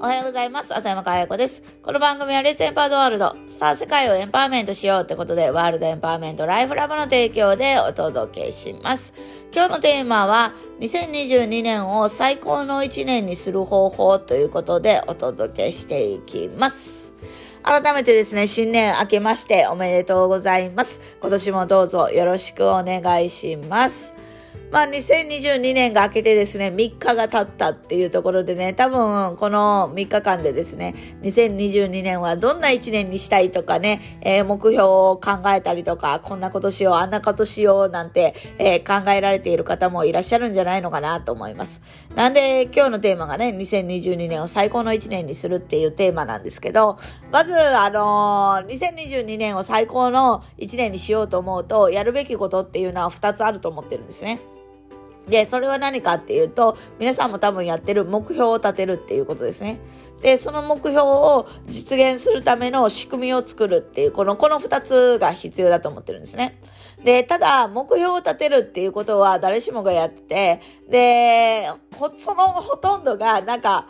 おはようございます。浅山かや子です。この番組はレッツエンパードワールド。さあ、世界をエンパワーメントしようってことで、ワールドエンパワーメントライフラボの提供でお届けします。今日のテーマは、2022年を最高の1年にする方法ということでお届けしていきます。改めてですね、新年明けましておめでとうございます。今年もどうぞよろしくお願いします。まあ、2022年が明けてですね、3日が経ったっていうところでね、多分この3日間でですね、2022年はどんな1年にしたいとかね、えー、目標を考えたりとか、こんなことしよう、あんなことしようなんて、えー、考えられている方もいらっしゃるんじゃないのかなと思います。なんで今日のテーマがね、2022年を最高の1年にするっていうテーマなんですけど、まず、あのー、2022年を最高の1年にしようと思うと、やるべきことっていうのは2つあると思ってるんですね。で、それは何かっていうと、皆さんも多分やってる目標を立てるっていうことですね。で、その目標を実現するための仕組みを作るっていう、この、この二つが必要だと思ってるんですね。で、ただ、目標を立てるっていうことは誰しもがやってて、で、そのほとんどが、なんか、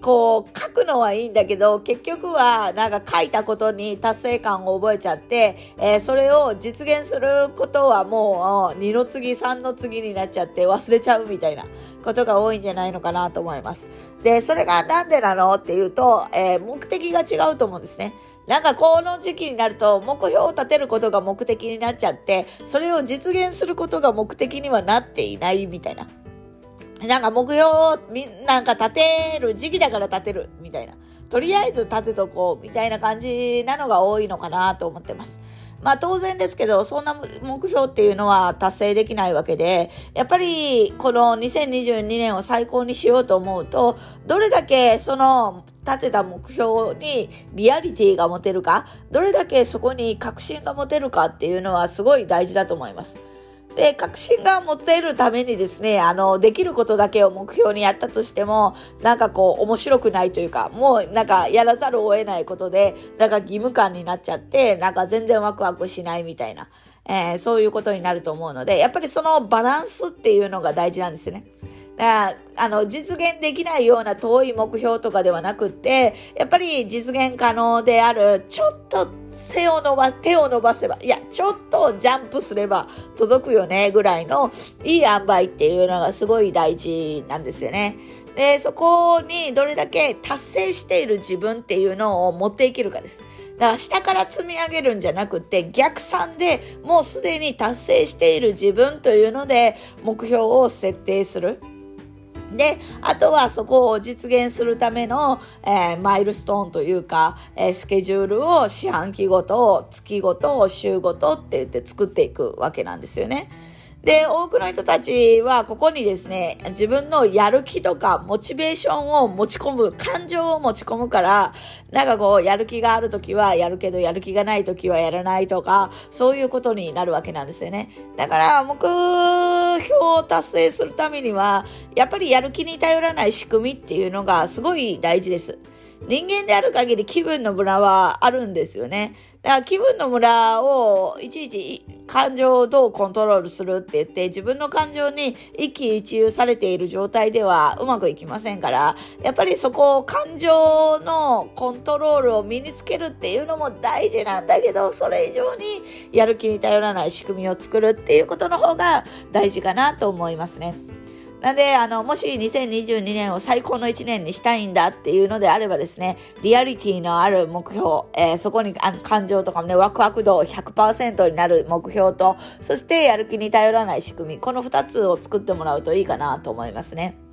こう書くのはいいんだけど結局はなんか書いたことに達成感を覚えちゃって、えー、それを実現することはもう2の次3の次になっちゃって忘れちゃうみたいなことが多いんじゃないのかなと思います。でそれがなんでなのっていうと、えー、目的が違うと思うんですね。なんかこの時期になると目標を立てることが目的になっちゃってそれを実現することが目的にはなっていないみたいな。なんか目標をみなんか立てる時期だから立てるみたいな。とりあえず立てとこうみたいな感じなのが多いのかなと思ってます。まあ当然ですけど、そんな目標っていうのは達成できないわけで、やっぱりこの2022年を最高にしようと思うと、どれだけその立てた目標にリアリティが持てるか、どれだけそこに確信が持てるかっていうのはすごい大事だと思います。で、確信が持てるためにですね、あの、できることだけを目標にやったとしても、なんかこう、面白くないというか、もうなんかやらざるを得ないことで、なんか義務感になっちゃって、なんか全然ワクワクしないみたいな、えー、そういうことになると思うので、やっぱりそのバランスっていうのが大事なんですよね。あの、実現できないような遠い目標とかではなくって、やっぱり実現可能である、ちょっと手を伸ば、手を伸ばせば、いや、ちょっとジャンプすれば届くよね、ぐらいのいい塩梅っていうのがすごい大事なんですよね。で、そこにどれだけ達成している自分っていうのを持っていけるかです。だから下から積み上げるんじゃなくて逆算でもうすでに達成している自分というので目標を設定する。で、あとはそこを実現するための、えー、マイルストーンというか、えー、スケジュールを四半期ごと、月ごと、週ごとって言って作っていくわけなんですよね。で、多くの人たちはここにですね、自分のやる気とかモチベーションを持ち込む、感情を持ち込むから、なんかこう、やる気があるときはやるけど、やる気がないときはやらないとか、そういうことになるわけなんですよね。だから、目標を達成するためには、やっぱりやる気に頼らない仕組みっていうのがすごい大事です。人間である限り気分のムラはあるんですよね。だから気分のムラをいちいち感情をどうコントロールするって言って自分の感情に一喜一憂されている状態ではうまくいきませんから、やっぱりそこを感情のコントロールを身につけるっていうのも大事なんだけど、それ以上にやる気に頼らない仕組みを作るっていうことの方が大事かなと思いますね。なんで、あの、もし2022年を最高の1年にしたいんだっていうのであればですね、リアリティのある目標、えー、そこにあ感情とかもね、ワクワク度100%になる目標と、そしてやる気に頼らない仕組み、この2つを作ってもらうといいかなと思いますね。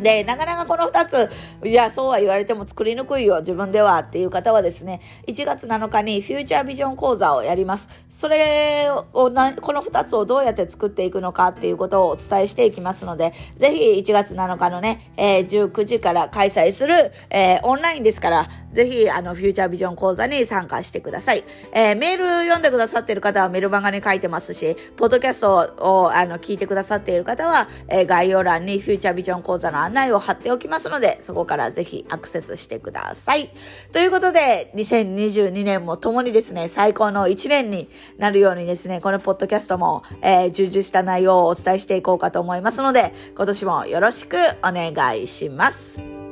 で、なかなかこの2つ、いや、そうは言われても作りにくいよ、自分ではっていう方はですね、1月7日にフューチャービジョン講座をやります。それをな、この2つをどうやって作っていくのかっていうことをお伝えしていきますので、ぜひ1月7日のね、えー、19時から開催する、えー、オンラインですから、ぜひ、あの、フューチャービジョン講座に参加してください。えー、メール読んでくださっている方はメルマガに書いてますし、ポッドキャストを、あの、聞いてくださっている方は、えー、概要欄にフューチャービジョン講座の案内を貼っておきますので、そこからぜひアクセスしてください。ということで、2022年も共にですね、最高の1年になるようにですね、このポッドキャストも、えー、充実した内容をお伝えしていこうかと思いますので、今年もよろしくお願いします。